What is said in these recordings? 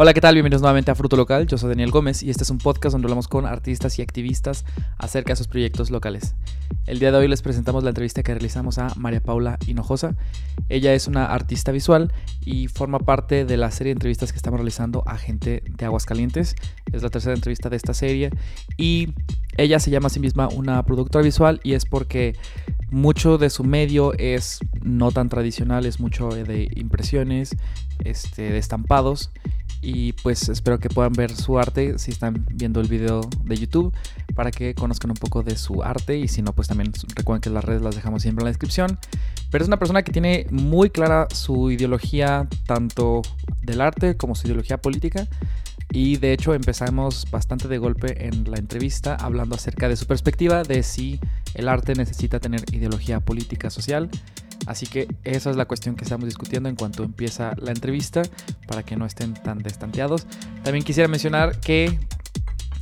Hola, ¿qué tal? Bienvenidos nuevamente a Fruto Local. Yo soy Daniel Gómez y este es un podcast donde hablamos con artistas y activistas acerca de sus proyectos locales. El día de hoy les presentamos la entrevista que realizamos a María Paula Hinojosa. Ella es una artista visual y forma parte de la serie de entrevistas que estamos realizando a gente de Aguascalientes. Es la tercera entrevista de esta serie y ella se llama a sí misma una productora visual y es porque mucho de su medio es no tan tradicional, es mucho de impresiones, este, de estampados y pues espero que puedan ver su arte si están viendo el video de YouTube para que conozcan un poco de su arte y si no pues también recuerden que las redes las dejamos siempre en la descripción. Pero es una persona que tiene muy clara su ideología tanto del arte como su ideología política y de hecho empezamos bastante de golpe en la entrevista hablando acerca de su perspectiva de si el arte necesita tener ideología política social Así que esa es la cuestión que estamos discutiendo en cuanto empieza la entrevista, para que no estén tan destanteados. También quisiera mencionar que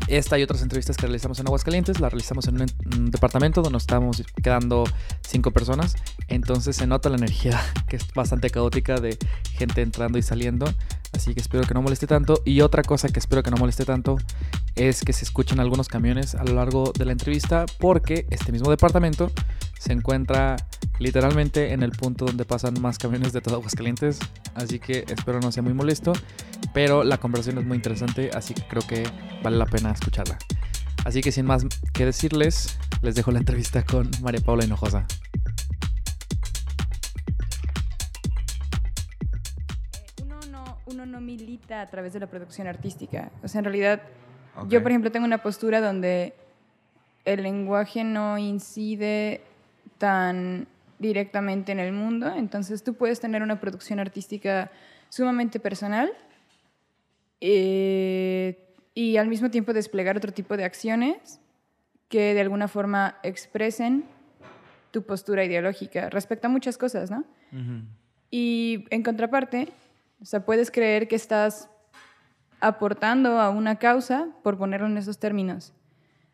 esta y otras entrevistas que realizamos en Aguascalientes las realizamos en un, departamento donde estamos quedando cinco personas. Entonces se nota la energía que es bastante caótica de gente entrando y saliendo. Así que espero que no moleste tanto. Y otra cosa que espero que no moleste tanto es que se escuchen algunos camiones a lo largo de la entrevista porque este mismo departamento se encuentra literalmente en el punto donde pasan más camiones de todo Aguascalientes, así que espero no sea muy molesto, pero la conversación es muy interesante, así que creo que vale la pena escucharla. Así que sin más que decirles, les dejo la entrevista con María Paula Hinojosa. Uno no, uno no milita a través de la producción artística, o sea, en realidad yo por ejemplo tengo una postura donde el lenguaje no incide tan directamente en el mundo. Entonces tú puedes tener una producción artística sumamente personal eh, y al mismo tiempo desplegar otro tipo de acciones que de alguna forma expresen tu postura ideológica respecto a muchas cosas, ¿no? Y en contraparte, o sea, puedes creer que estás aportando a una causa, por ponerlo en esos términos,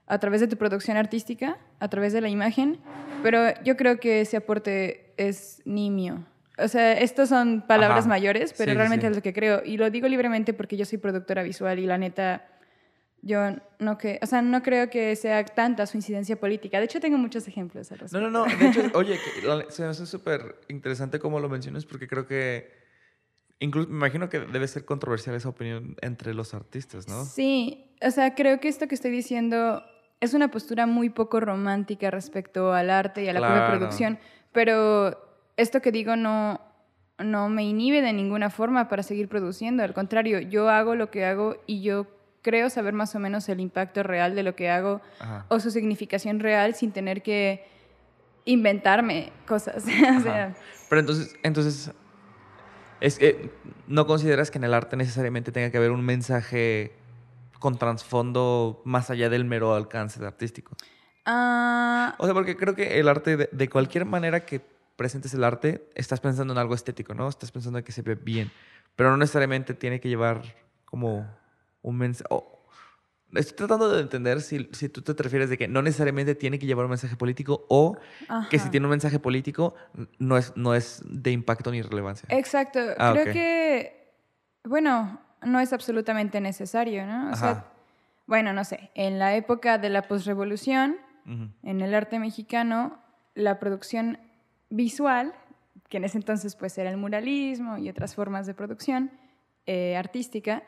a través de tu producción artística, a través de la imagen, pero yo creo que ese aporte es nimio. O sea, estas son palabras mayores, pero realmente es lo que creo. Y lo digo libremente porque yo soy productora visual y la neta, yo no, que, o sea, no creo que sea tanta su incidencia política. De hecho, tengo muchos ejemplos al No, no, no. De hecho, oye, se me hace súper interesante cómo lo mencionas porque creo que Incluso me imagino que debe ser controversial esa opinión entre los artistas, ¿no? Sí, o sea, creo que esto que estoy diciendo es una postura muy poco romántica respecto al arte y a la propia producción, pero esto que digo no, no me inhibe de ninguna forma para seguir produciendo, al contrario, yo hago lo que hago y yo creo saber más o menos el impacto real de lo que hago o su significación real sin tener que inventarme cosas. Pero entonces, entonces es que no consideras que en el arte necesariamente tenga que haber un mensaje con trasfondo más allá del mero alcance artístico. Ah. O sea, porque creo que el arte, de, cualquier manera que presentes el arte, estás pensando en algo estético, ¿no? Estás pensando en que se ve bien, pero no necesariamente tiene que llevar como un mensaje. Estoy tratando de entender si, si, tú te refieres de que no necesariamente tiene que llevar un mensaje político o que si tiene un mensaje político no es, no es de impacto ni relevancia. Exacto. Ah, Creo que, bueno, no es absolutamente necesario, ¿no? O sea, bueno, no sé, en la época de la posrevolución, en el arte mexicano, la producción visual, que en ese entonces pues era el muralismo y otras formas de producción eh, artística,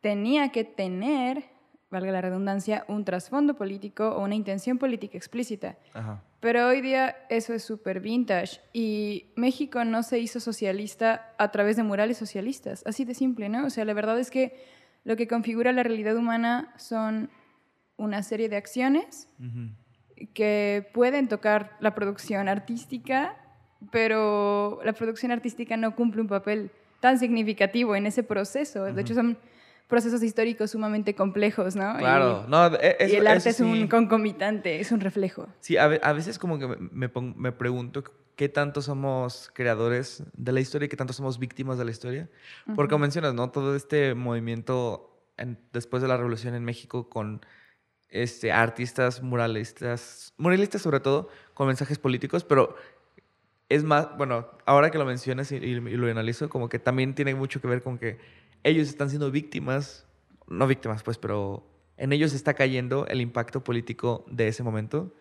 tenía que tener valga la redundancia, un trasfondo político o una intención política explícita. Pero hoy día eso es súper vintage y México no se hizo socialista a través de murales socialistas, así de simple, ¿no? O sea, la verdad es que lo que configura la realidad humana son una serie de acciones que pueden tocar la producción artística, pero la producción artística no cumple un papel tan significativo en ese proceso. De hecho, son procesos históricos sumamente complejos, ¿no? Claro, y, no, e, el arte es un concomitante, es un reflejo. Sí, a, veces como que me, me, pregunto qué tanto somos creadores de la historia y qué tanto somos víctimas de la historia. Porque como mencionas, ¿no? Todo este movimiento después de la revolución en México con este, artistas muralistas, muralistas sobre todo, con mensajes políticos, pero es más, bueno, ahora que lo mencionas y, y lo analizo, como que también tiene mucho que ver con que ellos están siendo víctimas, no víctimas pues, pero en ellos está cayendo el impacto político de ese momento.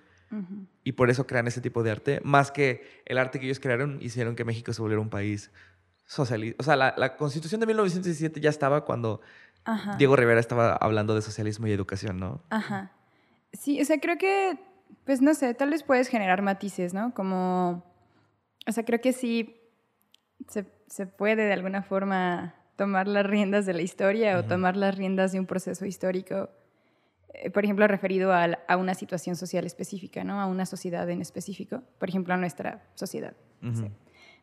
Y por eso crean ese tipo de arte, más que el arte que ellos crearon hicieron que México se volviera un país socialista. O sea, la, la, constitución de 1917 ya estaba cuando Diego Rivera estaba hablando de socialismo y educación, ¿no? Ajá. Sí, o sea, creo que, pues no sé, tal vez puedes generar matices, ¿no? Como, o sea, creo que sí se, se puede de alguna forma tomar las riendas de la historia o tomar las riendas de un proceso histórico, eh, por ejemplo, referido a, a, una situación social específica, ¿no? A una sociedad en específico, por ejemplo, a nuestra sociedad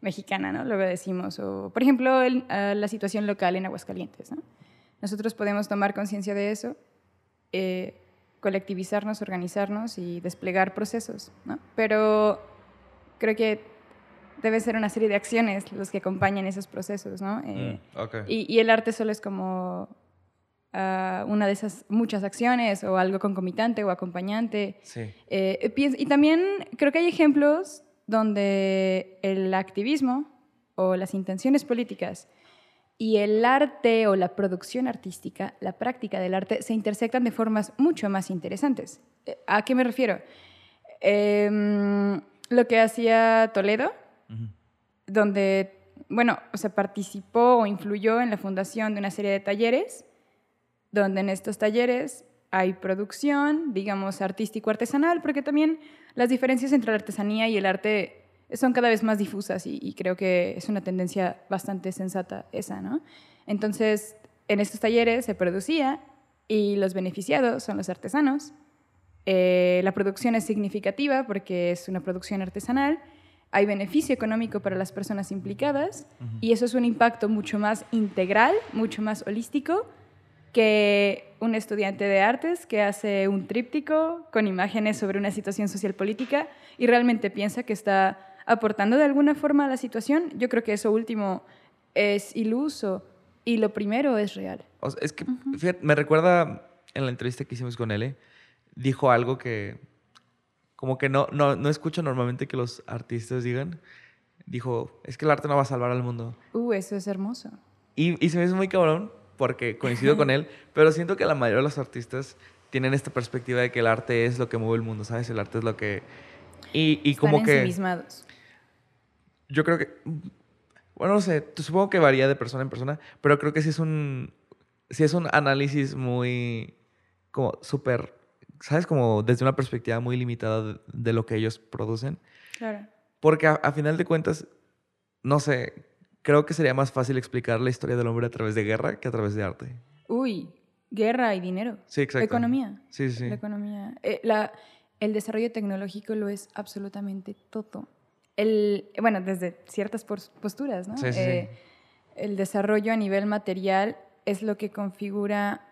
mexicana, ¿no? Luego decimos, o por ejemplo, la situación local en Aguascalientes, ¿no? Nosotros podemos tomar conciencia de eso, eh, colectivizarnos, organizarnos y desplegar procesos, ¿no? Pero creo que debe ser una serie de acciones los que acompañan esos procesos, ¿no? Eh, mm, y, el arte solo es como ah, una de esas muchas acciones o algo concomitante o acompañante. Sí. Eh, y también creo que hay ejemplos donde el activismo o las intenciones políticas y el arte o la producción artística, la práctica del arte, se intersectan de formas mucho más interesantes. Eh, ¿A qué me refiero? Em, lo que hacía Toledo, donde, bueno, o sea, participó o influyó en la fundación de una serie de talleres, donde en estos talleres hay producción, digamos, artístico-artesanal, porque también las diferencias entre la artesanía y el arte son cada vez más difusas y, creo que es una tendencia bastante sensata esa, ¿no? Entonces, en estos talleres se producía y los beneficiados son los artesanos. Eh, la producción es significativa porque es una producción artesanal hay beneficio económico para las personas implicadas y eso es un impacto mucho más integral, mucho más holístico que un estudiante de artes que hace un tríptico con imágenes sobre una situación social política y realmente piensa que está aportando de alguna forma a la situación. Yo creo que eso último es iluso y lo primero es real. es que, fíjate, me recuerda en la entrevista que hicimos con él, dijo algo que como que no, no, no escucho normalmente que los artistas digan, dijo, es que el arte no va a salvar al mundo. Uh, eso es hermoso. Y, y se me hizo muy cabrón porque coincido con él, pero siento que la mayoría de los artistas tienen esta perspectiva de que el arte es lo que mueve el mundo, ¿sabes? El arte es lo que... Y, y como que... Yo creo que... Bueno, no sé, supongo que varía de persona en persona, pero creo que sí es un... Sí es un análisis muy... como súper ¿sabes? Como desde una perspectiva muy limitada de, lo que ellos producen. Claro. Porque a, final de cuentas, no sé, creo que sería más fácil explicar la historia del hombre a través de guerra que a través de arte. Uy, guerra y dinero. Sí, exacto. Economía. Sí, sí. La economía. Eh, la, el desarrollo tecnológico lo es absolutamente todo. El, bueno, desde ciertas posturas, ¿no? Sí, sí, eh, el desarrollo a nivel material es lo que configura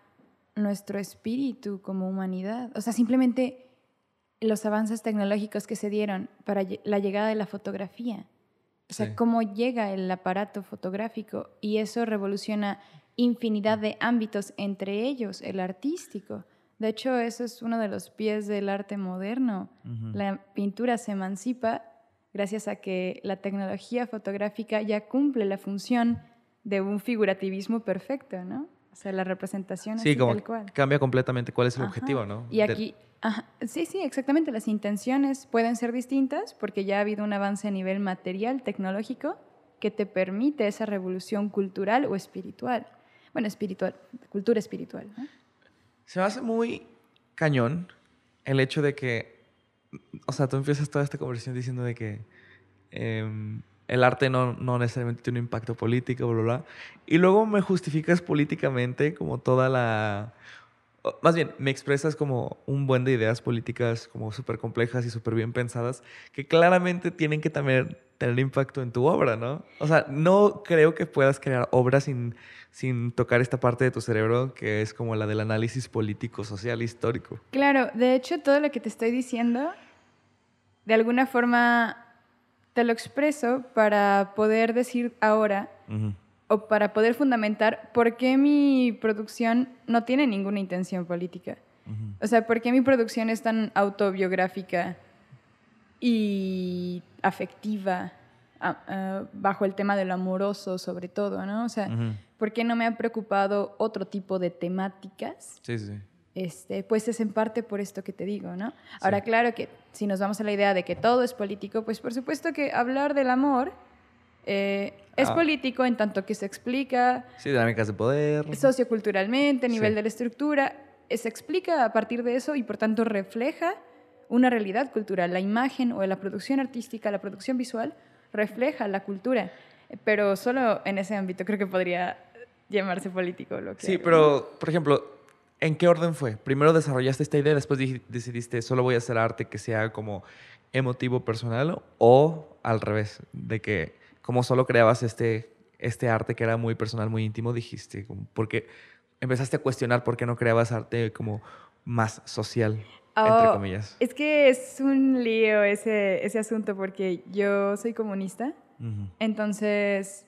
nuestro espíritu como humanidad. O sea, simplemente los avances tecnológicos que se dieron para la llegada de la fotografía. O sea, cómo llega el aparato fotográfico y eso revoluciona infinidad de ámbitos, entre ellos el artístico. De hecho, eso es uno de los pies del arte moderno. La pintura se emancipa gracias a que la tecnología fotográfica ya cumple la función de un figurativismo perfecto, ¿no? O sea, la representación sí, como cambia completamente cuál es el objetivo, ¿no? Y aquí, sí, sí, exactamente. Las intenciones pueden ser distintas porque ya ha habido un avance a nivel material, tecnológico, que te permite esa revolución cultural o espiritual. Bueno, espiritual, cultura espiritual. Se me hace muy cañón el hecho de que, o sea, tú empiezas toda esta conversación diciendo de que em, el arte no, no, necesariamente tiene un impacto político, bla, bla, Y luego me justificas políticamente como toda la... Más bien, me expresas como un buen de ideas políticas como súper complejas y súper bien pensadas que claramente tienen que también tener impacto en tu obra, ¿no? O sea, no creo que puedas crear obras sin, sin tocar esta parte de tu cerebro que es como la del análisis político, social, histórico. Claro, de hecho, todo lo que te estoy diciendo, de alguna forma te lo expreso para poder decir ahora o para poder fundamentar por qué mi producción no tiene ninguna intención política. O sea, por qué mi producción es tan autobiográfica y afectiva bajo el tema de lo amoroso sobre todo, ¿no? O sea, ¿por qué no me ha preocupado otro tipo de temáticas? Sí, sí. Este, pues es en parte por esto que te digo, ¿no? Ahora, claro que si nos vamos a la idea de que todo es político, pues por supuesto que hablar del amor eh, es ah. político en tanto que se explica... Sí, dinámicas de poder. Socioculturalmente, a nivel de la estructura, se explica a partir de eso y por tanto refleja una realidad cultural. La imagen o la producción artística, la producción visual, refleja la cultura, pero solo en ese ámbito creo que podría llamarse político. Lo que sí, pero, por ejemplo, ¿en qué orden fue? Primero desarrollaste esta idea, después decidiste solo voy a hacer arte que sea como emotivo personal o al revés, de que como solo creabas este, este arte que era muy personal, muy íntimo, dijiste, porque empezaste a cuestionar por qué no creabas arte como más social, entre oh, comillas. Es que es un lío ese, ese asunto porque yo soy comunista, entonces,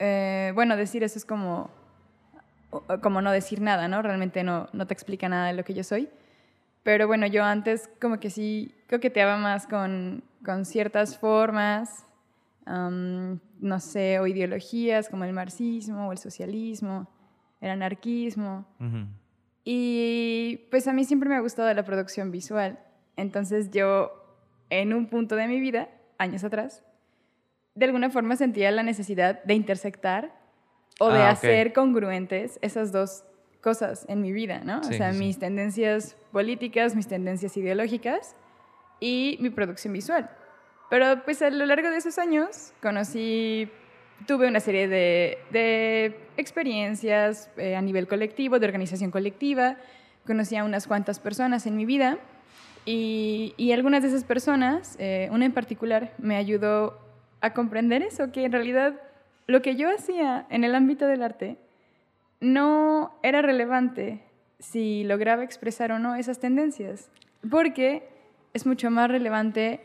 eh, bueno, decir eso es como como no decir nada, ¿no? Realmente no, no te explica nada de lo que yo soy. Pero bueno, yo antes como que sí coqueteaba más con, con ciertas formas, no sé, o ideologías como el marxismo o el socialismo, el anarquismo. Y pues a mí siempre me ha gustado la producción visual. Entonces yo, en un punto de mi vida, años atrás, de alguna forma sentía la necesidad de intersectar o de ah, hacer congruentes esas dos cosas en mi vida, ¿no? o sea, mis tendencias políticas, mis tendencias ideológicas y mi producción visual. Pero pues a lo largo de esos años conocí, tuve una serie de, de experiencias eh, a nivel colectivo, de organización colectiva, conocí a unas cuantas personas en mi vida y, y algunas de esas personas, eh, una en particular, me ayudó a comprender eso, que en realidad lo que yo hacía en el ámbito del arte no era relevante si lograba expresar o no esas tendencias, porque es mucho más relevante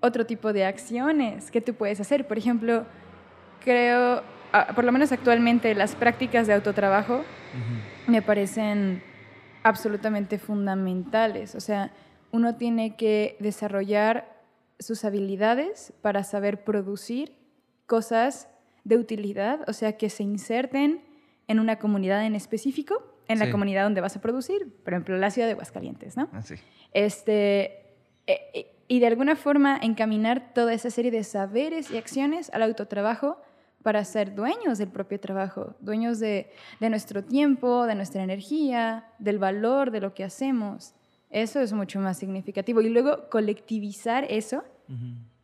otro tipo de acciones que tú puedes hacer. Por ejemplo, creo, ah, por lo menos actualmente, las prácticas de autotrabajo me parecen absolutamente fundamentales. O sea, uno tiene que desarrollar sus habilidades para saber producir cosas de utilidad, o sea, que se inserten en una comunidad en específico, en la comunidad donde vas a producir, por ejemplo, la ciudad de Aguascalientes, ¿no? Ah, sí. Este, eh, eh, y de alguna forma encaminar toda esa serie de saberes y acciones al autotrabajo para ser dueños del propio trabajo, dueños de, de nuestro tiempo, de nuestra energía, del valor de lo que hacemos. Eso es mucho más significativo. Y luego colectivizar eso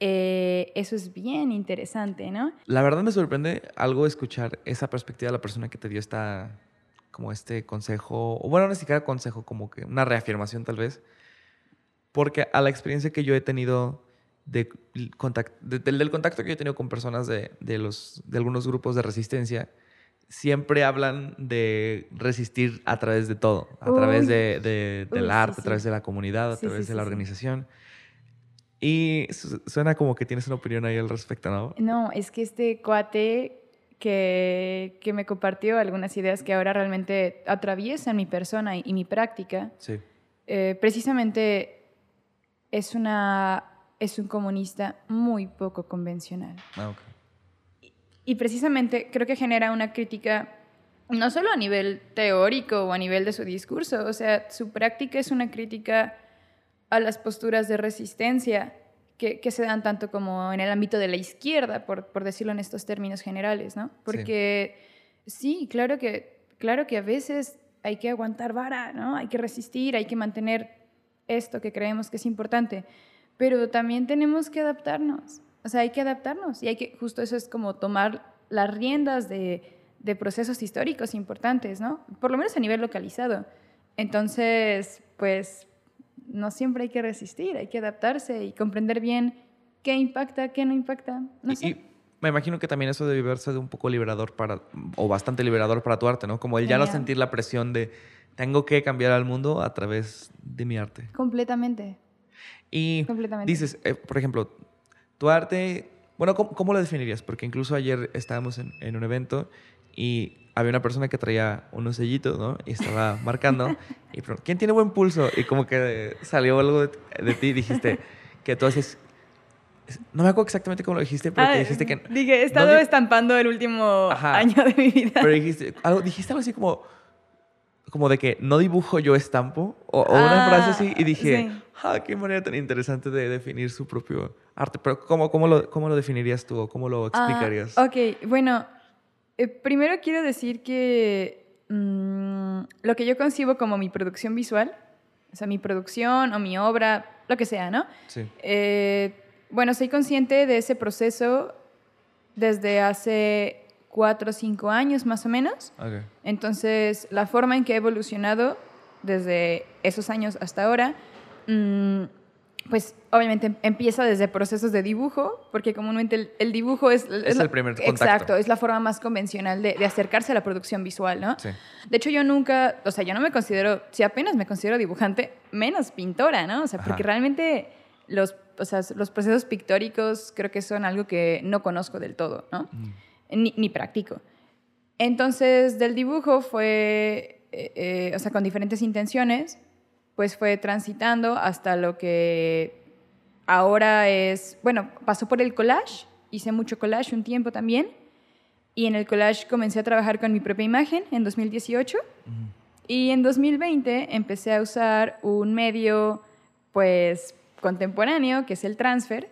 eh, eso es bien interesante, ¿no? La verdad me sorprende algo escuchar esa perspectiva de la persona que te dio esta, como este consejo, o bueno, no ni siquiera consejo, como que una reafirmación tal vez, porque a la experiencia que yo he tenido de contacto, del contacto que yo he tenido con personas de, de, los, de algunos grupos de resistencia, siempre hablan de resistir a través de todo, a través de, del arte, a través de la comunidad, a través de la organización. Y suena como que tienes una opinión ahí al respecto, ¿no? No, es que este cuate que, que me compartió algunas ideas que ahora realmente atraviesan mi persona y, mi práctica, sí. Eh, precisamente es, una, es un comunista muy poco convencional. Ah, ok. y, y precisamente creo que genera una crítica no solo a nivel teórico o a nivel de su discurso, o sea, su práctica es una crítica a las posturas de resistencia que, se dan tanto como en el ámbito de la izquierda, por, por decirlo en estos términos generales, ¿no? Porque sí. claro, que, claro que a veces hay que aguantar vara, ¿no? Hay que resistir, hay que mantener esto que creemos que es importante, pero también tenemos que adaptarnos, o sea, hay que adaptarnos y hay que, justo eso es como tomar las riendas de, de procesos históricos importantes, ¿no? Por lo menos a nivel localizado. Entonces, pues no siempre hay que resistir, hay que adaptarse y comprender bien qué impacta, qué no impacta. No sé. y, me imagino que también eso debe verse de un poco liberador para, o bastante liberador para tu arte, ¿no? Como el ya no sentir la presión de tengo que cambiar al mundo a través de mi arte. Completamente. Y dices, eh, por ejemplo, tu arte, bueno, ¿cómo, lo definirías? Porque incluso ayer estábamos en, en un evento y había una persona que traía unos sellitos, ¿no? Y estaba marcando. y ¿quién tiene buen pulso? Y como que salió algo de, ti y dijiste que tú haces No me acuerdo exactamente cómo lo dijiste, pero ah, dijiste que... Dije, he estado estampando el último año de mi vida. Pero dijiste algo, dijiste algo así como... Como de que no dibujo, yo estampo. O, una frase así. Y dije, ah, qué manera tan interesante de definir su propio arte. Pero ¿cómo, cómo, lo, cómo lo definirías tú o cómo lo ah, explicarías? ok, bueno, eh, primero quiero decir que mm, lo que yo concibo como mi producción visual, o sea, mi producción o mi obra, lo que sea, ¿no? Sí. Eh, bueno, soy consciente de ese proceso desde hace cuatro o cinco años más o menos. Entonces, la forma en que he evolucionado desde esos años hasta ahora, mm, pues obviamente empieza desde procesos de dibujo, porque comúnmente el, dibujo es... Es, el primer contacto. Exacto, es la forma más convencional de, acercarse a la producción visual, ¿no? Sí. De hecho, yo nunca, o sea, yo no me considero, si apenas me considero dibujante, menos pintora, ¿no? O sea, porque realmente los, o sea, los procesos pictóricos creo que son algo que no conozco del todo, ¿no? Mm. Ni, ni, practico. Entonces, del dibujo fue, eh, eh, o sea, con diferentes intenciones, pues fue transitando hasta lo que ahora es, bueno, pasó por el collage, hice mucho collage un tiempo también, y en el collage comencé a trabajar con mi propia imagen en 2018, y en 2020 empecé a usar un medio, pues, contemporáneo, que es el transfer,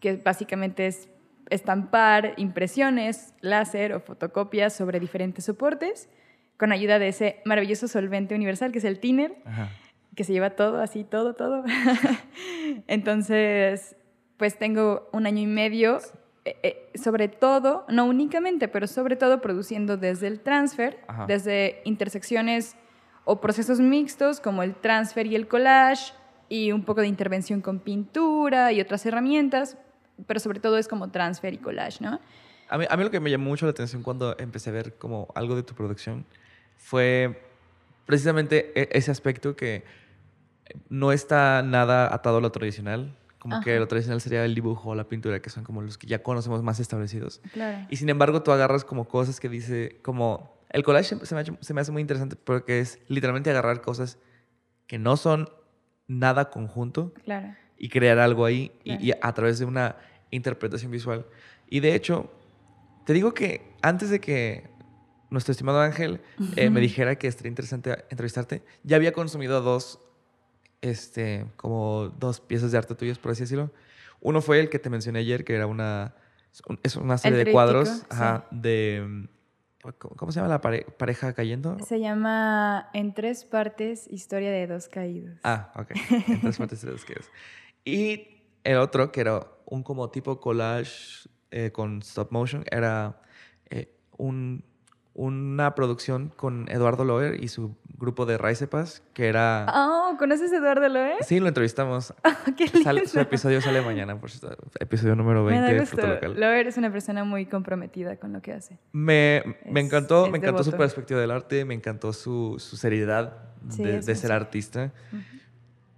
que básicamente es estampar impresiones, láser o fotocopias sobre diferentes soportes con ayuda de ese maravilloso solvente universal que es el thinner, que se lleva todo, así, todo, todo. Entonces, pues tengo un año y medio, eh, eh, sobre todo, no únicamente, pero sobre todo produciendo desde el transfer, desde intersecciones o procesos mixtos como el transfer y el collage, y un poco de intervención con pintura y otras herramientas, pero sobre todo es como transfer y collage, ¿no? A mí, a mí lo que me llamó mucho la atención cuando empecé a ver como algo de tu producción fue precisamente e, ese aspecto que no está nada atado a lo tradicional. Como que lo tradicional sería el dibujo o la pintura, que son como los que ya conocemos más establecidos. Claro. Y sin embargo, tú agarras como cosas que dice, como el collage se me, se me hace muy interesante porque es literalmente agarrar cosas que no son nada conjunto y crear algo ahí y, a través de una interpretación visual. Y de hecho, te digo que antes de que nuestro estimado Ángel eh, me dijera que estaría interesante entrevistarte, ya había consumido dos, este, como dos piezas de arte tuyas, por así decirlo. Uno fue el que te mencioné ayer, que era una, es una serie de cuadros de ¿Cómo se llama la pareja cayendo? Se llama En tres partes, historia de dos caídos. Ah, ok. En tres partes, de dos caídos. Y el otro, que era un como tipo collage eh, con stop motion, era eh, un una producción con Eduardo Loer y su grupo de Raicepas, que era... Oh, ¿conoces a Eduardo Loer? Sí, lo entrevistamos. Oh, qué lindo. su episodio sale mañana, por episodio número 20 de Fruto Local. Loer es una persona muy comprometida con lo que hace. Me, me encantó, me encantó su perspectiva del arte, me encantó su, su seriedad de, ser artista.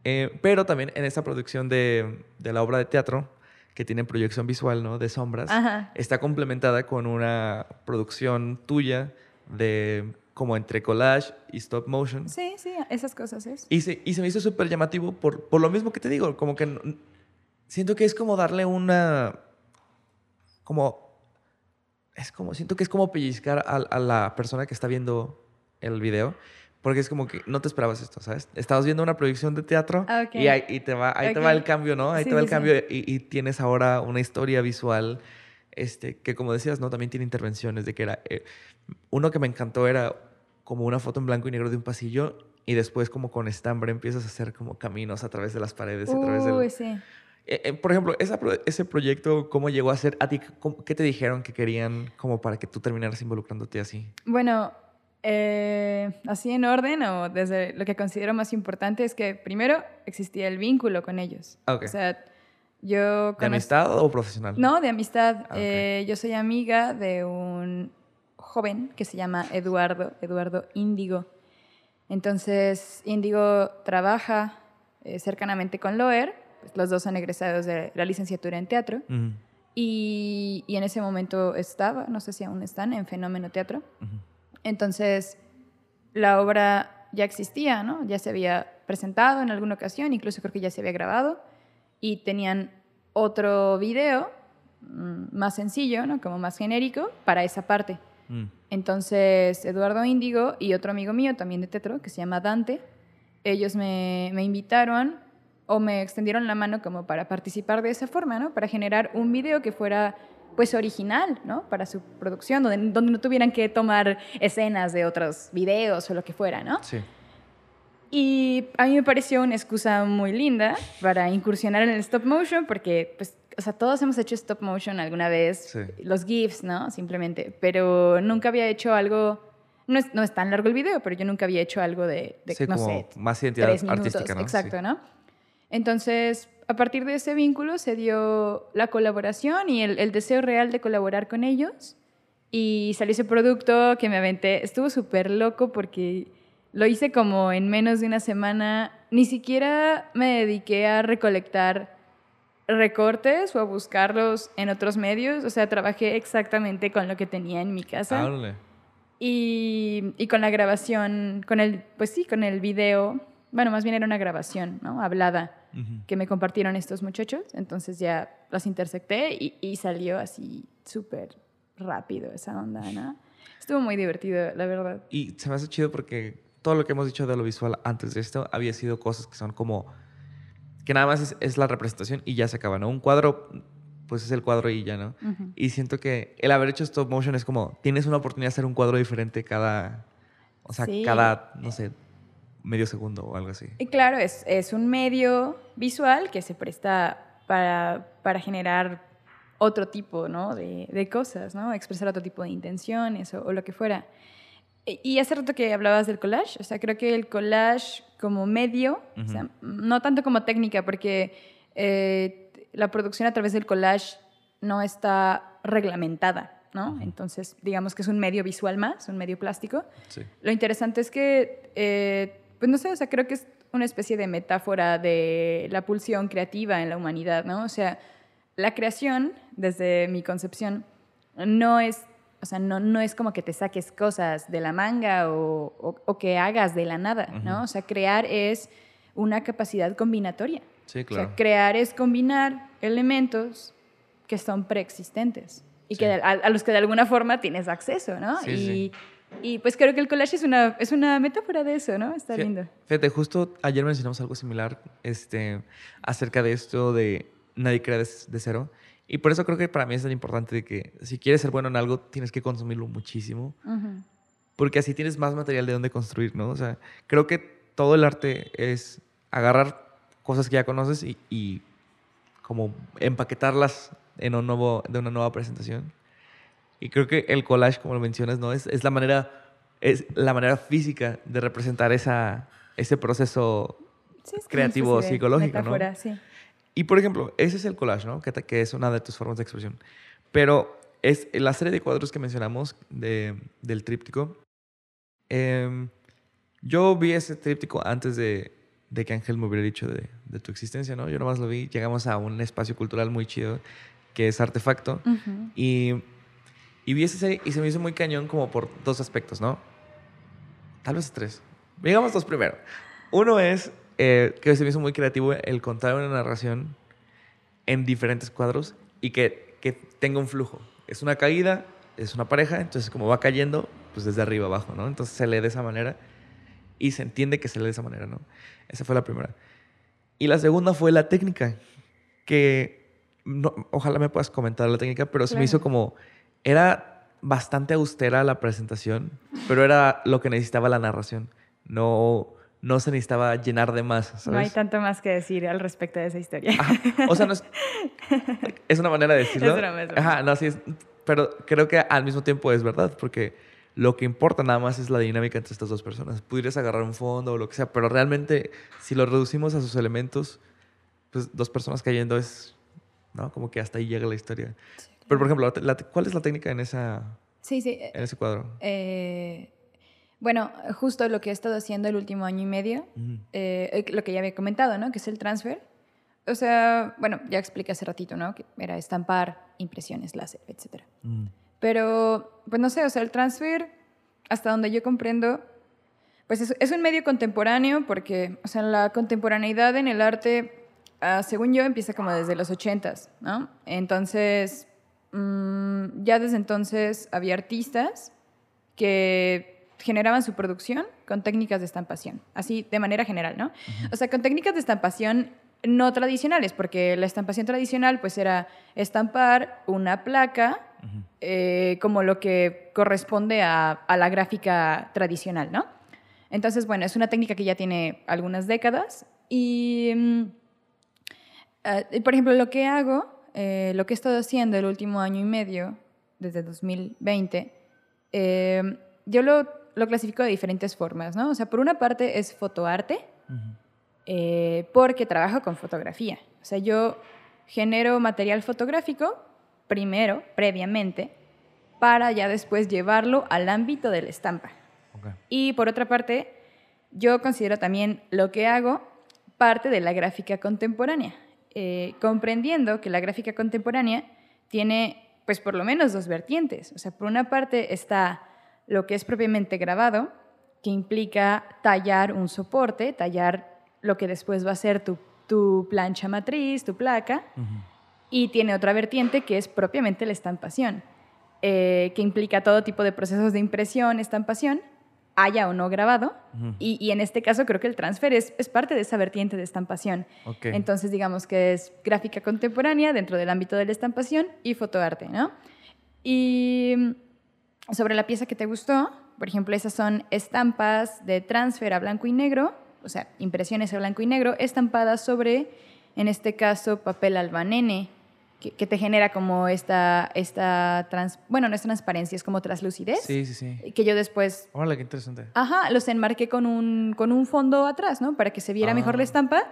Eh, pero también en esta producción de, de la obra de teatro, que tiene proyección visual, ¿no? De sombras, está complementada con una producción tuya de como entre collage y stop motion. Sí, sí, esas cosas es. Y se, y se me hizo súper llamativo por, por lo mismo que te digo, como que siento que es como darle una, como, es como, siento que es como pellizcar a, a la persona que está viendo el video porque es como que no te esperabas esto, ¿sabes? Estabas viendo una proyección de teatro ah, y ahí, te, va, ahí te va el cambio, ¿no? Ahí te va el cambio y, tienes ahora una historia visual este, que, como decías, ¿no? También tiene intervenciones de que era... Eh, uno que me encantó era como una foto en blanco y negro de un pasillo y después como con estambre empiezas a hacer como caminos a través de las paredes, a través del... sí. Eh, eh, por ejemplo, ese proyecto, ¿cómo llegó a ser? ¿A ti qué te dijeron que querían como para que tú terminaras involucrándote así? Bueno, eh, así en orden o desde lo que considero más importante es que primero existía el vínculo con ellos. Ah, o sea, yo... ¿De amistad o profesional? No, de amistad. Ah, eh, yo soy amiga de un joven que se llama Eduardo, Eduardo Índigo. Entonces, Índigo trabaja eh, cercanamente con Loer, pues, los dos son egresados de la licenciatura en teatro. y, y, en ese momento estaba, no sé si aún están, en Fenómeno Teatro. Entonces, la obra ya existía, ¿no? Ya se había presentado en alguna ocasión, incluso creo que ya se había grabado, y tenían otro video mm, más sencillo, ¿no? Como más genérico para esa parte. Mm. Entonces, Eduardo Índigo y otro amigo mío, también de Tetro, que se llama Dante, ellos me, me invitaron o me extendieron la mano como para participar de esa forma, ¿no? Para generar un video que fuera pues original, ¿no? Para su producción, donde, donde no tuvieran que tomar escenas de otros videos o lo que fuera, ¿no? Sí. Y a mí me pareció una excusa muy linda para incursionar en el stop motion, porque, pues, o sea, todos hemos hecho stop motion alguna vez, los GIFs, ¿no? Simplemente, pero nunca había hecho algo, no es, no es tan largo el video, pero yo nunca había hecho algo de, de no sé, más identidad artística, ¿no? Exacto, ¿no? Entonces, a partir de ese vínculo se dio la colaboración y el, el deseo real de colaborar con ellos. Y salió ese producto que me aventé. Estuvo súper loco porque lo hice como en menos de una semana. Ni siquiera me dediqué a recolectar recortes o a buscarlos en otros medios. O sea, trabajé exactamente con lo que tenía en mi casa. Y, y, con la grabación, con el, pues sí, con el video. Bueno, más bien era una grabación, ¿no? Hablada que me compartieron estos muchachos. Entonces ya las intersecté y, y salió así súper rápido esa onda, ¿no? Estuvo muy divertido, la verdad. Y se me hace chido porque todo lo que hemos dicho de lo visual antes de esto había sido cosas que son como que nada más es, la representación y ya se acaba, ¿no? Un cuadro, pues es el cuadro y ya, ¿no? Y siento que el haber hecho stop motion es como, tienes una oportunidad de hacer un cuadro diferente cada, o sea, cada, no sé, medio segundo o algo así. Y claro, es, es un medio visual que se presta para, para generar otro tipo, ¿no? De, de, cosas, ¿no? Expresar otro tipo de intenciones o, o lo que fuera. Y hace rato que hablabas del collage, o sea, creo que el collage como medio, o sea, no tanto como técnica, porque eh, la producción a través del collage no está reglamentada, ¿no? Entonces, digamos que es un medio visual más, un medio plástico. Sí. Lo interesante es que, eh, pues no sé, o sea, creo que es una especie de metáfora de la pulsión creativa en la humanidad, ¿no? O sea, la creación, desde mi concepción, no es o sea, no, no es como que te saques cosas de la manga o, o, que hagas de la nada, ¿no? O sea, crear es una capacidad combinatoria. Sí, claro. O sea, crear es combinar elementos que son preexistentes y que a, los que de alguna forma tienes acceso, ¿no? Sí, y, y, pues creo que el collage es una, es una metáfora de eso, ¿no? Está lindo. Fíjate, justo ayer mencionamos algo similar este, acerca de esto de nadie crea de cero. Y por eso creo que para mí es tan importante que si quieres ser bueno en algo, tienes que consumirlo muchísimo. Porque así tienes más material de donde construir, ¿no? O sea, creo que todo el arte es agarrar cosas que ya conoces y, y como empaquetarlas en un nuevo, de una nueva presentación. Y creo que el collage, como lo mencionas, ¿no? Es, es la manera es la manera física de representar esa, ese proceso creativo, psicológico, ¿no? Sí. Y por ejemplo, ese es el collage, ¿no? Que, que es una de tus formas de expresión. Pero es la serie de cuadros que mencionamos de, del tríptico. Em, yo vi ese tríptico antes de, de, que Ángel me hubiera dicho de, de, tu existencia, ¿no? Yo nomás lo vi. Llegamos a un espacio cultural muy chido que es Artefacto. y, y vi esa serie y se me hizo muy cañón como por dos aspectos, ¿no? Tal vez tres. Digamos dos primero. Uno es eh, que se me hizo muy creativo el contar una narración en diferentes cuadros y que, que, tenga un flujo. Es una caída, es una pareja, entonces como va cayendo, pues desde arriba abajo, ¿no? Entonces se lee de esa manera y se entiende que se lee de esa manera, ¿no? Esa fue la primera. Y la segunda fue la técnica, que ojalá me puedas comentar la técnica, pero se me hizo como, era bastante austera la presentación, pero era lo que necesitaba la narración. No, no se necesitaba llenar de más. ¿sabes? No hay tanto más que decir al respecto de esa historia. O sea, no es, es una manera de decirlo. Es Ajá, no, sí es, pero creo que al mismo tiempo es verdad, porque lo que importa nada más es la dinámica entre estas dos personas. Pudieras agarrar un fondo o lo que sea, pero realmente si lo reducimos a sus elementos, pues dos personas cayendo es, ¿no? Como que hasta ahí llega la historia. Pero, por ejemplo, ¿cuál es la técnica en, esa, sí, sí. en ese cuadro? Eh bueno, justo lo que he estado haciendo el último año y medio, eh, lo que ya había comentado, ¿no? Que es el transfer. O sea, bueno, ya expliqué hace ratito, ¿no? Que era estampar, impresiones, láser, etc. Pero, pues no sé, o sea, el transfer, hasta donde yo comprendo, pues es, es, un medio contemporáneo porque, o sea, la contemporaneidad en el arte ah, según yo, empieza como desde los 80s, ¿no? Entonces, mm, ya desde entonces había artistas que generaban su producción con técnicas de estampación, así de manera general, ¿no? O sea, con técnicas de estampación no tradicionales, porque la estampación tradicional pues era estampar una placa eh, como lo que corresponde a, la gráfica tradicional, ¿no? Entonces, bueno, es una técnica que ya tiene algunas décadas y, mm, eh, por ejemplo, lo que hago, eh, lo que he estado haciendo el último año y medio, desde 2020, yo lo, lo, clasifico de diferentes formas, ¿no? O sea, por una parte es fotoarte, porque trabajo con fotografía. O sea, yo genero material fotográfico primero, previamente, para ya después llevarlo al ámbito de la estampa. Y por otra parte, yo considero también lo que hago parte de la gráfica contemporánea, eh, comprendiendo que la gráfica contemporánea tiene, pues por lo menos dos vertientes. O sea, por una parte está lo que es propiamente grabado, que implica tallar un soporte, tallar lo que después va a ser tu, plancha matriz, tu placa. Y tiene otra vertiente que es propiamente la estampación, eh, que implica todo tipo de procesos de impresión, estampación, haya o no grabado. y, en este caso creo que el transfer es, es parte de esa vertiente de estampación. Entonces digamos que es gráfica contemporánea dentro del ámbito de la estampación y fotoarte, ¿no? Y sobre la pieza que te gustó, por ejemplo, esas son estampas de transfer a blanco y negro, o sea, impresiones a blanco y negro, estampadas sobre, en este caso, papel albanene que, te genera como esta, esta trans, bueno, no es transparencia, es como translucidez. Sí, sí, sí. Que yo después... Hola, qué interesante. Ajá, los enmarqué con un, con un fondo atrás, ¿no? Para que se viera mejor la ah. estampa,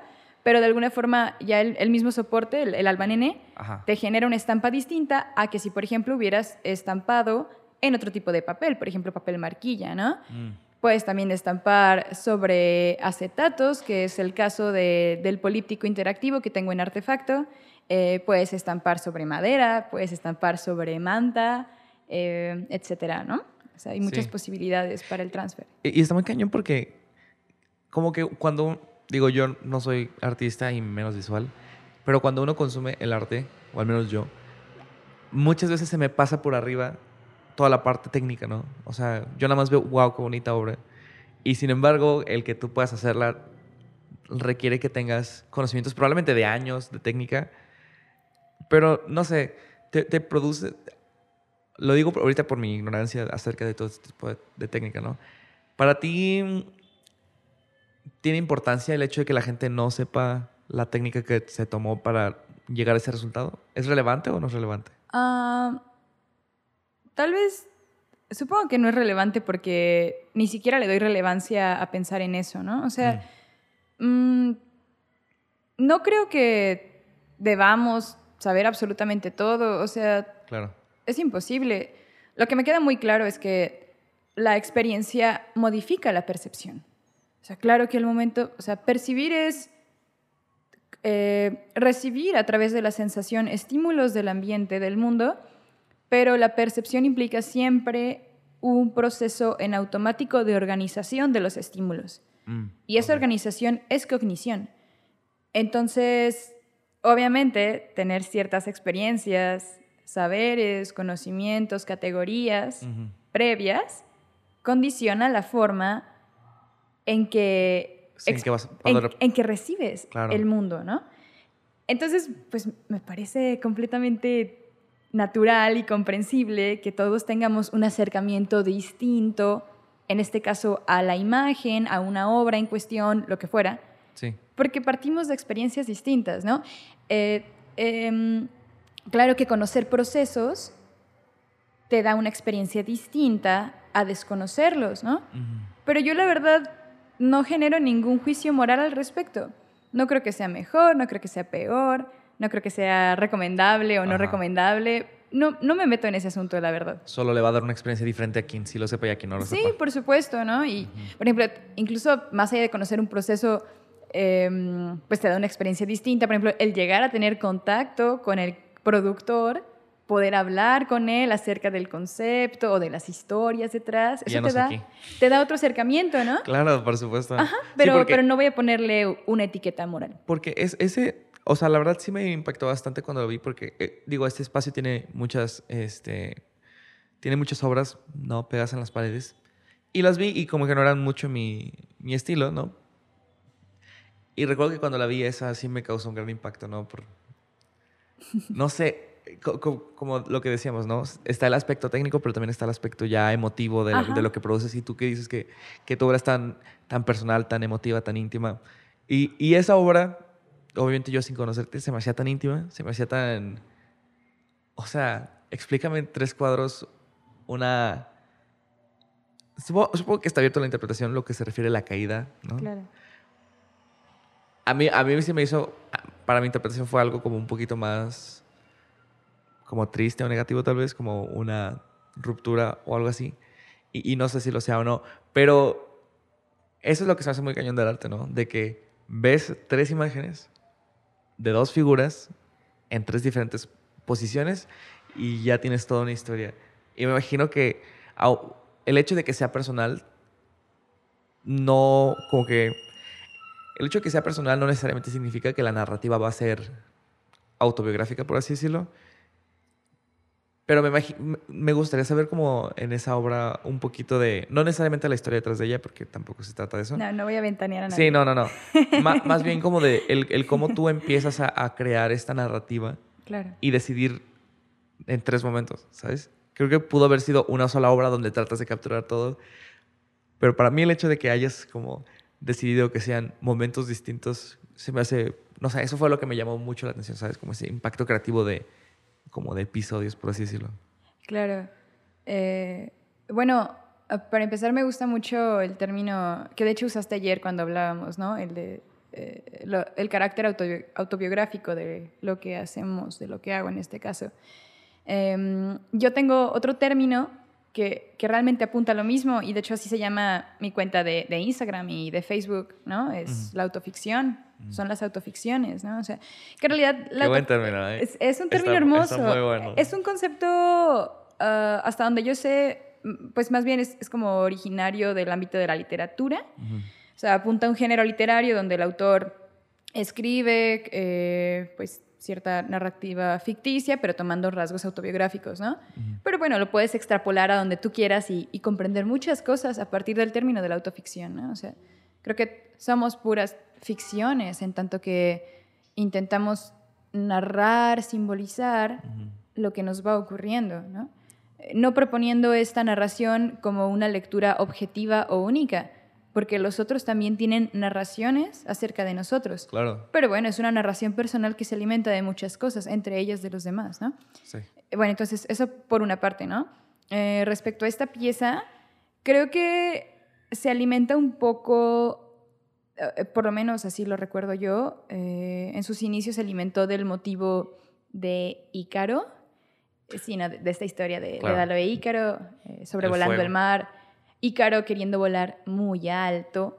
pero de alguna forma ya el, mismo soporte, el, el albanene, te genera una estampa distinta a que si, por ejemplo, hubieras estampado en otro tipo de papel, por ejemplo, papel marquilla, ¿no? Mm. Puedes también estampar sobre acetatos, que es el caso de, del políptico interactivo que tengo en Artefacto. Eh, puedes estampar sobre madera, puedes estampar sobre manta, eh, etcétera, ¿no? O sea, hay muchas posibilidades para el transfer. Y, está muy cañón porque, como que cuando, digo, yo no soy artista y menos visual, pero cuando uno consume el arte, o al menos yo, muchas veces se me pasa por arriba toda la parte técnica, ¿no? O sea, yo nada más veo, wow, qué bonita obra. Y sin embargo, el que tú puedas hacerla requiere que tengas conocimientos probablemente de años de técnica pero no sé, te, produce. Lo digo ahorita por mi ignorancia acerca de todo este tipo de, técnica, ¿no? Para ti, ¿tiene importancia el hecho de que la gente no sepa la técnica que se tomó para llegar a ese resultado? ¿Es relevante o no es relevante? Ah, tal vez, supongo que no es relevante porque ni siquiera le doy relevancia a pensar en eso, ¿no? O sea, mm. Mm, no creo que debamos saber absolutamente todo, o sea, claro. es imposible. Lo que me queda muy claro es que la experiencia modifica la percepción. O sea, claro que el momento, o sea, percibir es eh, recibir a través de la sensación estímulos del ambiente, del mundo, pero la percepción implica siempre un proceso en automático de organización de los estímulos. Mm, y esa organización es cognición. Entonces, obviamente, tener ciertas experiencias, saberes, conocimientos, categorías previas condiciona la forma en que, en, que, recibes el mundo, ¿no? Entonces, pues me parece completamente natural y comprensible que todos tengamos un acercamiento distinto, en este caso a la imagen, a una obra en cuestión, lo que fuera. Sí. Porque partimos de experiencias distintas, ¿no? Eh, em, claro que conocer procesos te da una experiencia distinta a desconocerlos, ¿no? Pero yo la verdad no genero ningún juicio moral al respecto. No creo que sea mejor, no creo que sea peor, no creo que sea recomendable o no recomendable. No, no me meto en ese asunto, la verdad. Solo le va a dar una experiencia diferente a quien sí lo sepa y a quien no lo sepa. Sí, por supuesto, ¿no? Y, por ejemplo, incluso más allá de conocer un proceso Em, pues te da una experiencia distinta. Por ejemplo, el llegar a tener contacto con el productor, poder hablar con él acerca del concepto o de las historias detrás, eso te, da, te da otro acercamiento, ¿no? Claro, por supuesto. Ajá, pero, pero no voy a ponerle una etiqueta moral. Porque es ese, o sea, la verdad sí me impactó bastante cuando lo vi porque, eh, digo, este espacio tiene muchas, este, tiene muchas obras, ¿no? Pegas en las paredes. Y las vi y como que no eran mucho mi, mi estilo, ¿no? Y recuerdo que cuando la vi esa sí me causó un gran impacto, ¿no? Por, no sé, como, lo que decíamos, ¿no? Está el aspecto técnico, pero también está el aspecto ya emotivo de, lo que produces. Y tú que dices que, que tu obra es tan, tan personal, tan emotiva, tan íntima. Y, y esa obra obviamente yo sin conocerte, se me hacía tan íntima, se me hacía tan... O sea, explícame en tres cuadros una... Supongo, que está abierto la interpretación lo que se refiere a la caída, ¿no? Claro. A mí, a mí sí me hizo, para mi interpretación fue algo como un poquito más, como triste o negativo tal vez, como una ruptura o algo así. Y, y no sé si lo sea o no, pero eso es lo que se hace muy cañón del arte, ¿no? De que ves tres imágenes de dos figuras en tres diferentes posiciones y ya tienes toda una historia. Y me imagino que el hecho de que sea personal, no, como que, el hecho de que sea personal no necesariamente significa que la narrativa va a ser autobiográfica, por así decirlo, pero me, me gustaría saber como en esa obra un poquito de, no necesariamente la historia detrás de ella, porque tampoco se trata de eso. No, no voy a ventanear a nadie. Sí, no, no, no. más bien como de el, el cómo tú empiezas a, a, crear esta narrativa claro. y decidir en tres momentos, ¿sabes? Creo que pudo haber sido una sola obra donde tratas de capturar todo, pero para mí el hecho de que hayas como decidido que sean momentos distintos, se me hace, no sé, eso fue lo que me llamó mucho la atención, ¿sabes? Como ese impacto creativo de como de episodios, por así decirlo. Claro. Eh, bueno, para empezar me gusta mucho el término que de hecho usaste ayer cuando hablábamos, ¿no? El de eh, el carácter autobiográfico de lo que hacemos, de lo que hago en este caso. Em, yo tengo otro término que, que, realmente apunta a lo mismo y de hecho así se llama mi cuenta de, de Instagram y de Facebook, ¿no? Es la autoficción son las autoficciones, ¿no? O sea, que en realidad... Qué buen término, ¿eh? es, un término hermoso. muy bueno. Es un concepto, ah, hasta donde yo sé, pues más bien es, como originario del ámbito de la literatura. O sea, apunta a un género literario donde el autor escribe, eh, pues cierta narrativa ficticia, pero tomando rasgos autobiográficos, ¿no? Pero bueno, lo puedes extrapolar a donde tú quieras y, y, comprender muchas cosas a partir del término de la autoficción, ¿no? O sea, creo que somos puras ficciones, en tanto que intentamos narrar, simbolizar lo que nos va ocurriendo, ¿no? No proponiendo esta narración como una lectura objetiva o única, porque los otros también tienen narraciones acerca de nosotros. Claro. Pero bueno, es una narración personal que se alimenta de muchas cosas, entre ellas de los demás, ¿no? Sí. Bueno, entonces, eso por una parte, ¿no? Eh, respecto a esta pieza, creo que se alimenta un poco eh, por lo menos así lo recuerdo yo, eh, en sus inicios se alimentó del motivo de Ícaro, eh, sí, de, esta historia de, claro. de Ícaro, sobrevolando el, mar, Ícaro queriendo volar muy alto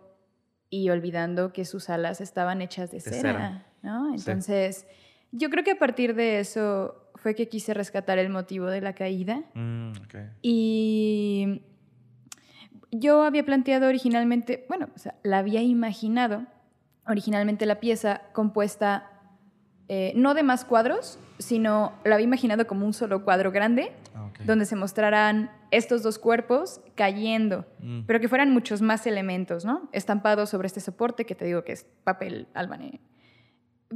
y olvidando que sus alas estaban hechas de, cera, ¿no? Entonces, yo creo que a partir de eso fue que quise rescatar el motivo de la caída. Mm, y yo había planteado originalmente, bueno, o sea, la había imaginado originalmente la pieza compuesta eh, no de más cuadros, sino la había imaginado como un solo cuadro grande, ah, donde se mostraran estos dos cuerpos cayendo, mm. pero que fueran muchos más elementos, ¿no? Estampados sobre este soporte que te digo que es papel albane.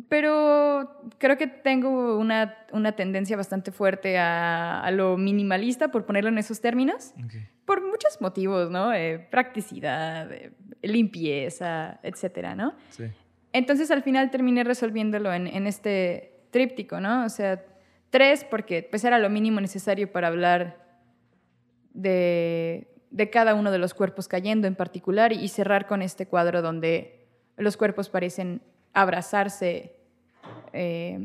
Pero creo que tengo una, una tendencia bastante fuerte a, a, lo minimalista, por ponerlo en esos términos por muchos motivos, ¿no? Eh, practicidad, eh, limpieza, etcétera, ¿no? Sí. Entonces al final terminé resolviéndolo en, en, este tríptico, ¿no? O sea, tres porque pues era lo mínimo necesario para hablar de, de cada uno de los cuerpos cayendo en particular y cerrar con este cuadro donde los cuerpos parecen abrazarse. Eh,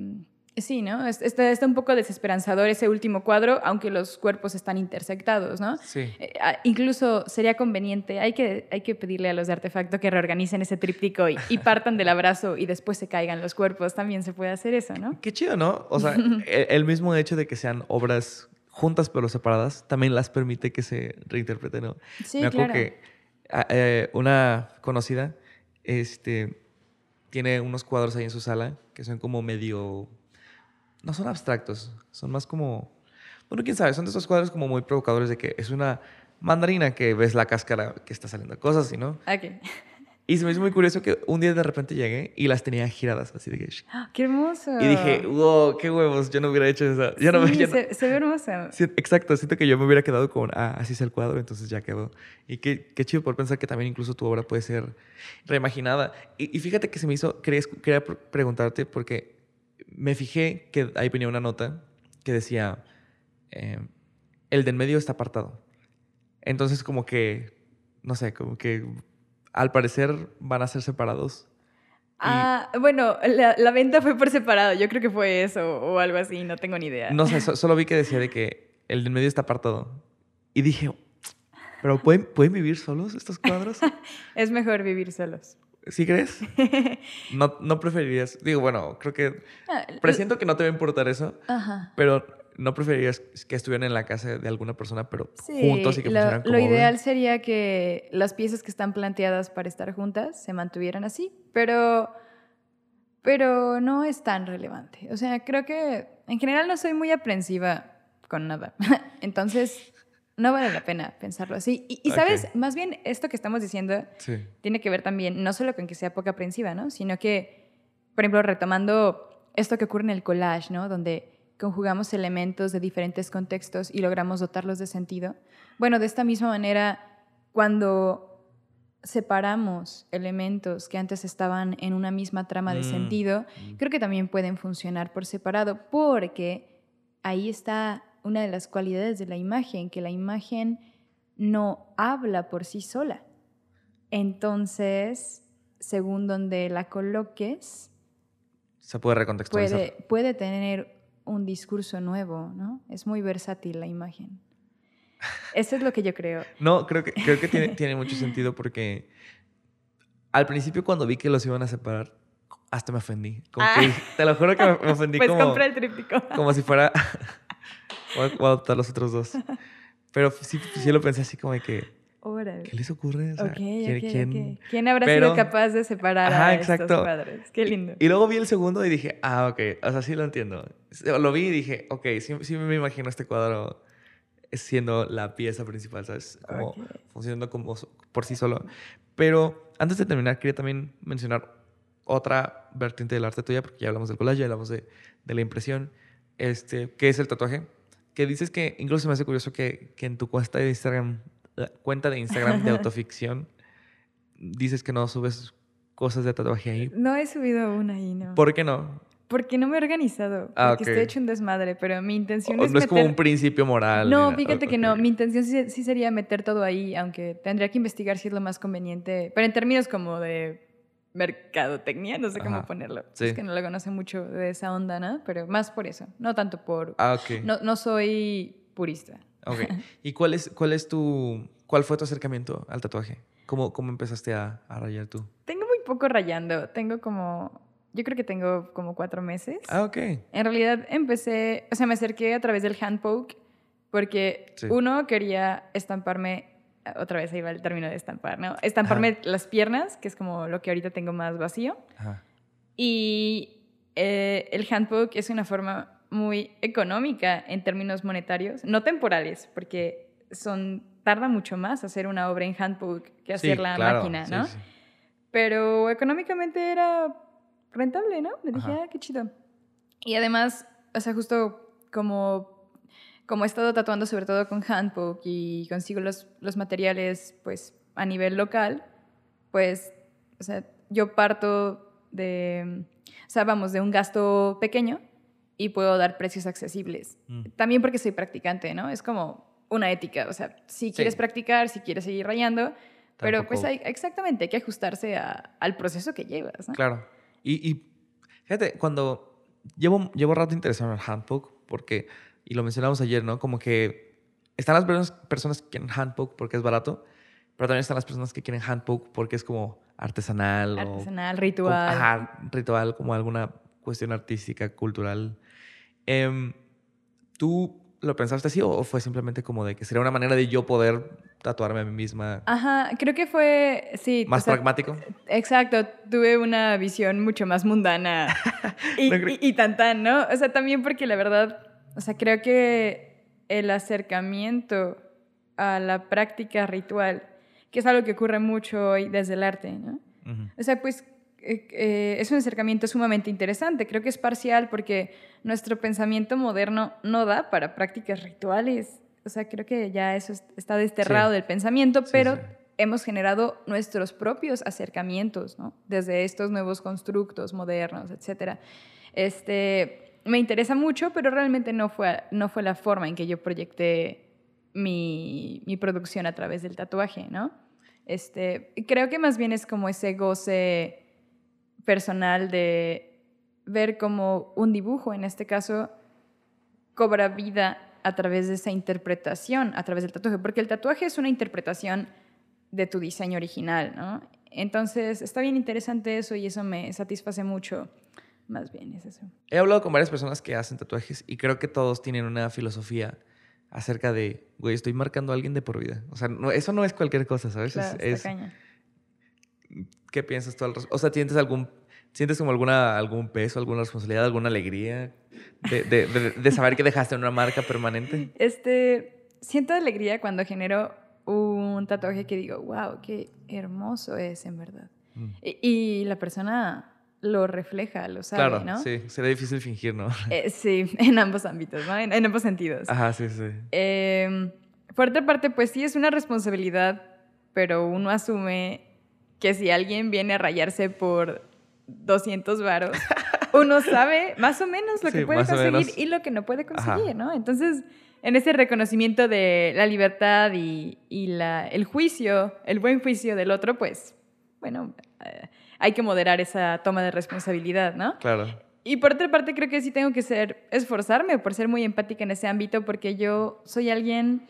Sí, ¿no? Está, está, un poco desesperanzador ese último cuadro, aunque los cuerpos están intersectados, ¿no? Sí. Eh, ah, incluso sería conveniente, hay que, hay que pedirle a los de artefacto que reorganicen ese tríptico y, partan del abrazo y después se caigan los cuerpos. También se puede hacer eso, ¿no? Qué chido, ¿no? O sea, el, mismo hecho de que sean obras juntas pero separadas también las permite que se reinterpreten, ¿no? Sí, Me acuerdo que ah, eh, una conocida, este tiene unos cuadros ahí en su sala que son como medio... No son abstractos, son más como... Bueno, quién sabe, son de esos cuadros como muy provocadores de que es una mandarina que ves la cáscara que está saliendo cosas ¿no? Ok. Y se me hizo muy curioso que un día de repente llegué y las tenía giradas, así de que... ¡Ah, ¡Qué hermoso! Y dije, wow, qué huevos, yo no hubiera hecho eso. sí, no, se, se, ve hermosa. exacto, siento que yo me hubiera quedado con, ah, así es el cuadro, entonces ya quedó. Y qué, qué chido por pensar que también incluso tu obra puede ser reimaginada. Y, y fíjate que se me hizo, quería, quería preguntarte porque me fijé que ahí venía una nota que decía, eh, el del medio está apartado. Entonces como que, no sé, como que al parecer van a ser separados. Ah, bueno, la, venta fue por separado. Yo creo que fue eso o algo así, no tengo ni idea. No sé, solo vi que decía de que el del medio está apartado. Y dije, ¿pero pueden, ¿pueden vivir solos estos cuadros? es mejor vivir solos. ¿Sí crees? No, no preferirías. Digo, bueno, creo que. Ah, presiento que no te va a importar eso. Ajá. Pero ¿No preferirías que estuvieran en la casa de alguna persona, pero juntos y que lo, funcionaran como Lo ideal sería que las piezas que están planteadas para estar juntas se mantuvieran así, pero, pero no es tan relevante. O sea, creo que en general no soy muy aprensiva con nada. Entonces, no vale la pena pensarlo así. Y, sabes, más bien esto que estamos diciendo tiene que ver también, no solo con que sea poco aprensiva, ¿no? Sino que, por ejemplo, retomando esto que ocurre en el collage, ¿no? Donde conjugamos elementos de diferentes contextos y logramos dotarlos de sentido. Bueno, de esta misma manera, cuando separamos elementos que antes estaban en una misma trama de mm, sentido, mm. creo que también pueden funcionar por separado, porque ahí está una de las cualidades de la imagen, que la imagen no habla por sí sola. Entonces, según donde la coloques, se puede recontextualizar. Puede, puede tener un discurso nuevo, ¿no? Es muy versátil la imagen. Eso es lo que yo creo. No, creo que, creo que tiene, tiene mucho sentido porque al principio cuando vi que los iban a separar, hasta me ofendí. Como que, ah. te lo juro que me, ofendí pues como... compré el tríptico. Como si fuera... voy, a, adoptar los otros dos. Pero sí, sí lo pensé así como de que ¿Qué les ocurre? ¿quién, habrá sido capaz de separar a estos padres? Qué lindo. Y, luego vi el segundo y dije, ah, ok, o sea, sí lo entiendo. Lo vi y dije, ok, sí, me imagino este cuadro siendo la pieza principal, ¿sabes? Como funcionando como por sí solo. Pero antes de terminar, quería también mencionar otra vertiente del arte tuya, porque ya hablamos del collage, ya hablamos de, de la impresión, este, que es el tatuaje. Que dices que incluso me hace curioso que, que en tu cuenta de Instagram cuenta de Instagram de autoficción, dices que no subes cosas de tatuaje ahí. No he subido una ahí, ¿no? ¿Por qué no? Porque no me he organizado. Ah, porque estoy hecho un desmadre, pero mi intención es. No es como un principio moral. No, fíjate que no. Mi intención sí, sería meter todo ahí, aunque tendría que investigar si es lo más conveniente. Pero en términos como de mercadotecnia, no sé cómo ponerlo. Es que no lo conoce mucho de esa onda, ¿no? Pero más por eso. No tanto por. Ah, ok. No, no soy purista. Ok. ¿Y cuál es, cuál es tu, cuál fue tu acercamiento al tatuaje? ¿Cómo, cómo empezaste a, a rayar tú? Tengo muy poco rayando. Tengo como, yo creo que tengo como cuatro meses. Ah, ok. En realidad empecé, o sea, me acerqué a través del hand poke porque uno quería estamparme, otra vez ahí va el término de estampar, ¿no? Estamparme las piernas, que es como lo que ahorita tengo más vacío. Ajá. Y eh, el hand poke es una forma muy económica en términos monetarios, no temporales, porque son tarda mucho más hacer una obra en handbook que hacer la máquina, ¿no? Pero económicamente era rentable, ¿no? Le dije, ah, qué chido. Y además, o sea, justo como, como he estado tatuando sobre todo con handbook y consigo los, los materiales, pues, a nivel local, pues, o sea, yo parto de, o sea, vamos, de un gasto pequeño y puedo dar precios accesibles. Mm. También porque soy practicante, ¿no? Es como una ética, o sea, si quieres practicar, si quieres seguir rayando, pero pues hay, exactamente, hay que ajustarse al proceso que llevas, ¿no? Claro. Y, y, fíjate, cuando llevo, llevo rato interesado en el handbook, porque, y lo mencionamos ayer, ¿no? Como que están las personas que quieren handbook porque es barato, pero también están las personas que quieren handbook porque es como artesanal. Artesanal, ritual. ajá, ritual, como alguna cuestión artística, cultural. Em, ¿Tú lo pensaste así o fue simplemente como de que sería una manera de yo poder tatuarme a mí misma. Ajá, creo que fue, sí. Más pragmático. Exacto, tuve una visión mucho más mundana y, y, tan tan, ¿no? O sea, también porque la verdad, o sea, creo que el acercamiento a la práctica ritual, que es algo que ocurre mucho hoy desde el arte, ¿no? O sea, pues eh, eh, es un acercamiento sumamente interesante. Creo que es parcial porque nuestro pensamiento moderno no da para prácticas rituales. O sea, creo que ya eso está desterrado del pensamiento, pero hemos generado nuestros propios acercamientos, ¿no? Desde estos nuevos constructos modernos, etc. Este, me interesa mucho, pero realmente no fue, no fue la forma en que yo proyecté mi, mi producción a través del tatuaje, ¿no? Este, creo que más bien es como ese goce personal de ver cómo un dibujo, en este caso, cobra vida a través de esa interpretación, a través del tatuaje, porque el tatuaje es una interpretación de tu diseño original, ¿no? Entonces, está bien interesante eso y eso me satisface mucho. Más bien es eso. He hablado con varias personas que hacen tatuajes y creo que todos tienen una filosofía acerca de, güey, estoy marcando a alguien de por vida. O sea, no, eso no es cualquier cosa, ¿sabes? es, ¿Qué piensas tú al respecto? O sea, ¿sientes algún, sientes como alguna, algún peso, alguna responsabilidad, alguna alegría de, de, de, saber que dejaste una marca permanente? Este, siento alegría cuando genero un tatuaje que digo, wow, qué hermoso es en verdad. Mm. Y, la persona lo refleja, lo sabe, claro, ¿no? Sí, sería difícil fingir, ¿no? Eh, sí, en ambos ámbitos, ¿no? En, ambos sentidos. Ajá, sí, sí. Eh, por otra parte, pues sí es una responsabilidad, pero uno asume que si alguien viene a rayarse por 200 varos, uno sabe más o menos lo que puede conseguir y lo que no puede conseguir, ¿no? Entonces, en ese reconocimiento de la libertad y, la, el juicio, el buen juicio del otro, pues, bueno, eh, hay que moderar esa toma de responsabilidad, ¿no? Claro. Y por otra parte, creo que sí tengo que ser, esforzarme por ser muy empática en ese ámbito, porque yo soy alguien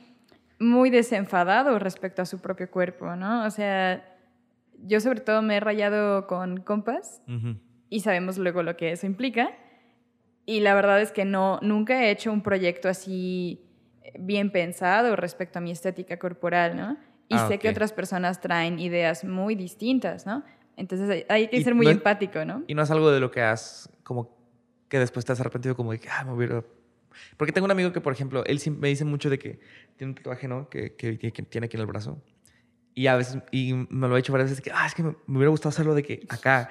muy desenfadado respecto a su propio cuerpo, ¿no? O sea, yo sobre todo me he rayado con compas y sabemos luego lo que eso implica. Y la verdad es que no, nunca he hecho un proyecto así bien pensado respecto a mi estética corporal, ¿no? Y ah, sé que otras personas traen ideas muy distintas, ¿no? Entonces hay que ser muy empático, ¿no? Y no es algo de lo que has, como que después te has arrepentido, como de que, ah, me hubiera... Porque tengo un amigo que, por ejemplo, él me dice mucho de que tiene un tatuaje, ¿no? Que, que tiene aquí en el brazo. Y a veces, y me lo he hecho varias veces, que, ah, es que me, hubiera gustado hacerlo de que acá.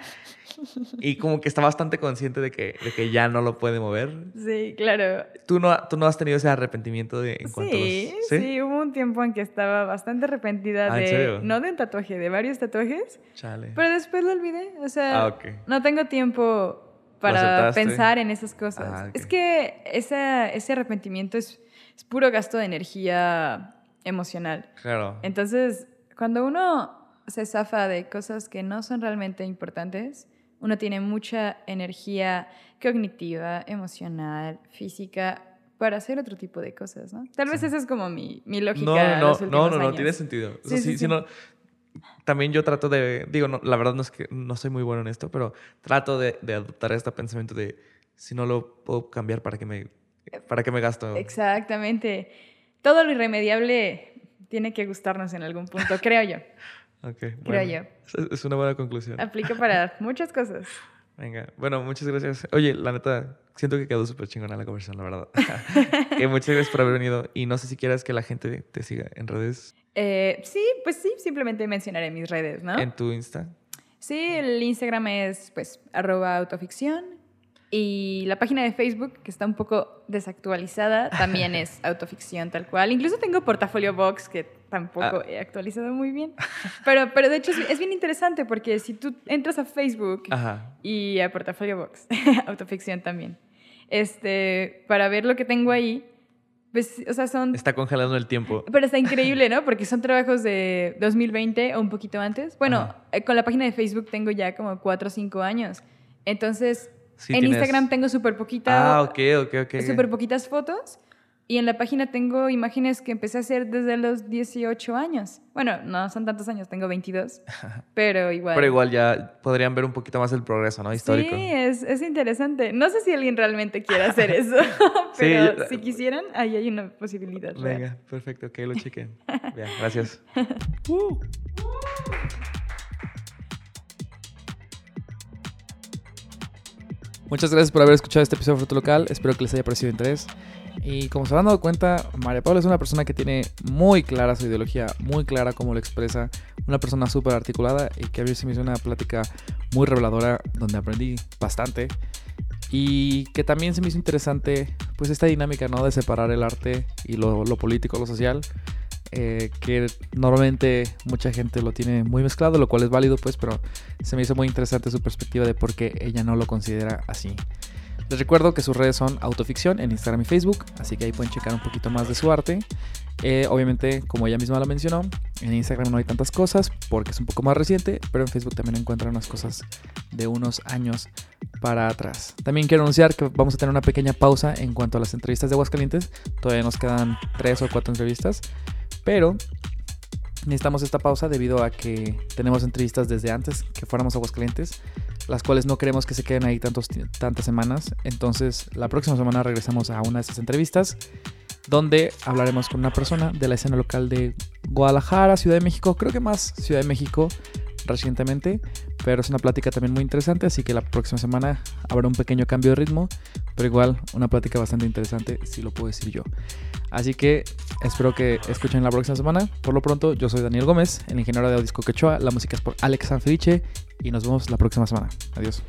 Y como que está bastante consciente de que, de que ya no lo puede mover. Sí, claro. ¿Tú no, tú no has tenido ese arrepentimiento de en cuanto sí, a los, ¿sí? sí, hubo un tiempo en que estaba bastante arrepentida ah, de, no de un tatuaje, de varios tatuajes. Chale. Pero después lo olvidé. O sea, ah, no tengo tiempo para pensar en esas cosas. Ah, es que ese, ese arrepentimiento es, es puro gasto de energía emocional. Claro. Entonces cuando uno se zafa de cosas que no son realmente importantes, uno tiene mucha energía cognitiva, emocional, física para hacer otro tipo de cosas, ¿no? Tal vez esa es como mi, mi lógica. No, no, no, no, no, tiene sentido. sí, sí, también yo trato de, digo, no, la verdad no es que no soy muy bueno en esto, pero trato de, de adoptar este pensamiento de si no lo puedo cambiar, ¿para qué me, para qué me gasto? Exactamente. Todo lo irremediable tiene que gustarnos en algún punto, creo yo. ok, creo yo. Es una buena conclusión. Aplica para muchas cosas. Venga, bueno, muchas gracias. Oye, la neta, siento que quedó súper chingona la conversación, la verdad. muchas gracias por haber venido. Y no sé si quieras que la gente te siga en redes. Eh, sí, pues sí, simplemente mencionaré mis redes, ¿no? ¿En tu Insta? Sí, el Instagram es, pues, arroba autoficción. Y la página de Facebook, que está un poco desactualizada, también es autoficción tal cual. Incluso tengo Portafolio Box, que tampoco ah. he actualizado muy bien. Pero, pero de hecho es, bien interesante porque si tú entras a Facebook y a Portafolio Box, autoficción también, este, para ver lo que tengo ahí, pues, o sea, son... Está congelando el tiempo. Pero está increíble, ¿no? Porque son trabajos de 2020 o un poquito antes. Bueno, eh, con la página de Facebook tengo ya como 4 o 5 años. Entonces, en Instagram tengo súper poquitas. Ah. Súper poquitas fotos. Y en la página tengo imágenes que empecé a hacer desde los 18 años. Bueno, no son tantos años, tengo 22. pero igual. Pero igual ya podrían ver un poquito más el progreso, ¿no? Histórico. Sí, es, es interesante. No sé si alguien realmente quiere hacer eso, pero si quisieran, ahí hay una posibilidad. Venga, perfecto, que lo chequen. Bien, gracias. Muchas gracias por haber escuchado este episodio de Fruto Local. Espero que les haya parecido de interés. Y como se han dado cuenta, María Paula es una persona que tiene muy clara su ideología, muy clara cómo lo expresa, una persona súper articulada y que a mí se me hizo una plática muy reveladora donde aprendí bastante. Y que también se me hizo interesante pues esta dinámica ¿no? de separar el arte y lo, lo político, lo social. Eh, que normalmente mucha gente lo tiene muy mezclado, lo cual es válido, pues, pero se me hizo muy interesante su perspectiva de por qué ella no lo considera así. Les recuerdo que sus redes son Autoficción en Instagram y Facebook, así que ahí pueden checar un poquito más de su arte. Eh, obviamente, como ella misma lo mencionó, en Instagram no hay tantas cosas porque es un poco más reciente, pero en Facebook también encuentran unas cosas de unos años para atrás. También quiero anunciar que vamos a tener una pequeña pausa en cuanto a las entrevistas de Aguascalientes. Todavía nos quedan tres o cuatro entrevistas. Pero necesitamos esta pausa debido a que tenemos entrevistas desde antes que fuéramos a Aguascalientes, las cuales no queremos que se queden ahí tantos, tantas semanas. Entonces, la próxima semana regresamos a una de esas entrevistas donde hablaremos con una persona de la escena local de Guadalajara, Ciudad de México, creo que más Ciudad de México recientemente, pero es una plática también muy interesante, así que la próxima semana habrá un pequeño cambio de ritmo, pero igual una plática bastante interesante, si lo puedo decir yo. Así que espero que escuchen la próxima semana. Por lo pronto, yo soy Daniel Gómez, el ingeniero de Audisco Quechua, la música es por Alex Sanfelice y nos vemos la próxima semana. Adiós.